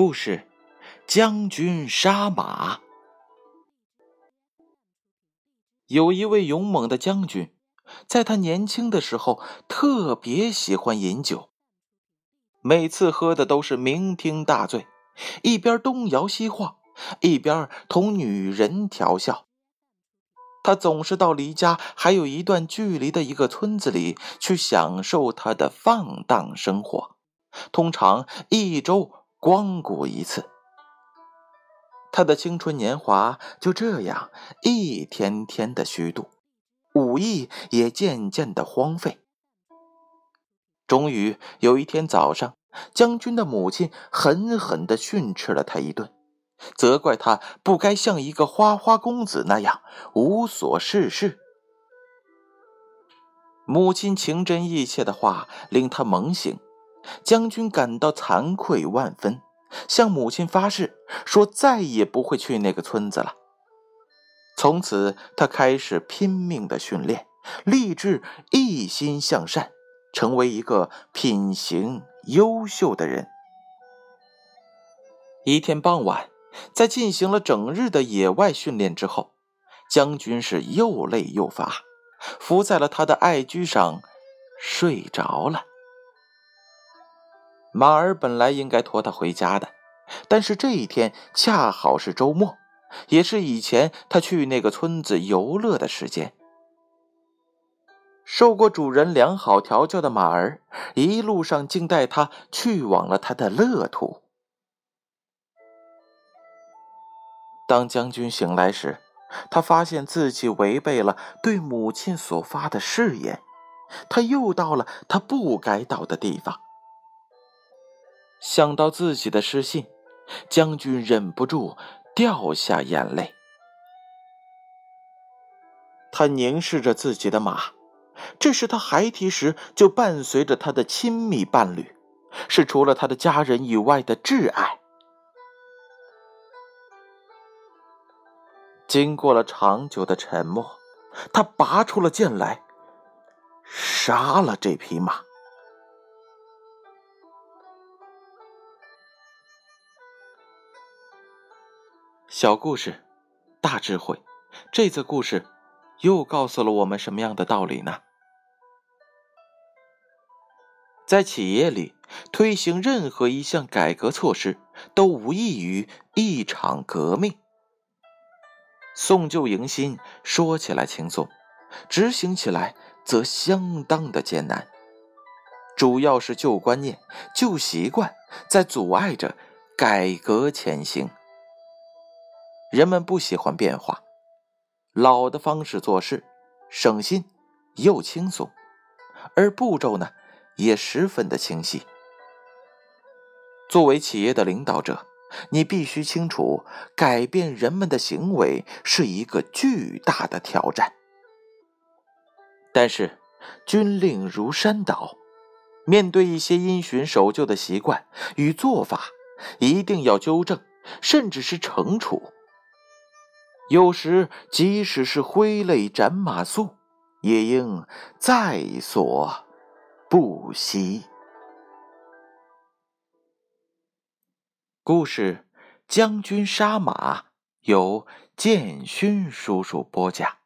故事：将军杀马。有一位勇猛的将军，在他年轻的时候特别喜欢饮酒，每次喝的都是酩酊大醉，一边东摇西晃，一边同女人调笑。他总是到离家还有一段距离的一个村子里去享受他的放荡生活，通常一周。光顾一次，他的青春年华就这样一天天的虚度，武艺也渐渐的荒废。终于有一天早上，将军的母亲狠狠的训斥了他一顿，责怪他不该像一个花花公子那样无所事事。母亲情真意切的话令他猛醒。将军感到惭愧万分，向母亲发誓说再也不会去那个村子了。从此，他开始拼命的训练，立志一心向善，成为一个品行优秀的人。一天傍晚，在进行了整日的野外训练之后，将军是又累又乏，伏在了他的爱驹上，睡着了。马儿本来应该驮他回家的，但是这一天恰好是周末，也是以前他去那个村子游乐的时间。受过主人良好调教的马儿，一路上竟带他去往了他的乐土。当将军醒来时，他发现自己违背了对母亲所发的誓言，他又到了他不该到的地方。想到自己的失信，将军忍不住掉下眼泪。他凝视着自己的马，这是他孩提时就伴随着他的亲密伴侣，是除了他的家人以外的挚爱。经过了长久的沉默，他拔出了剑来，杀了这匹马。小故事，大智慧。这则故事又告诉了我们什么样的道理呢？在企业里推行任何一项改革措施，都无异于一场革命。送旧迎新说起来轻松，执行起来则相当的艰难。主要是旧观念、旧习惯在阻碍着改革前行。人们不喜欢变化，老的方式做事，省心又轻松，而步骤呢也十分的清晰。作为企业的领导者，你必须清楚，改变人们的行为是一个巨大的挑战。但是，军令如山倒，面对一些因循守旧的习惯与做法，一定要纠正，甚至是惩处。有时，即使是挥泪斩马谡，也应在所不惜。故事《将军杀马》由建勋叔叔播讲。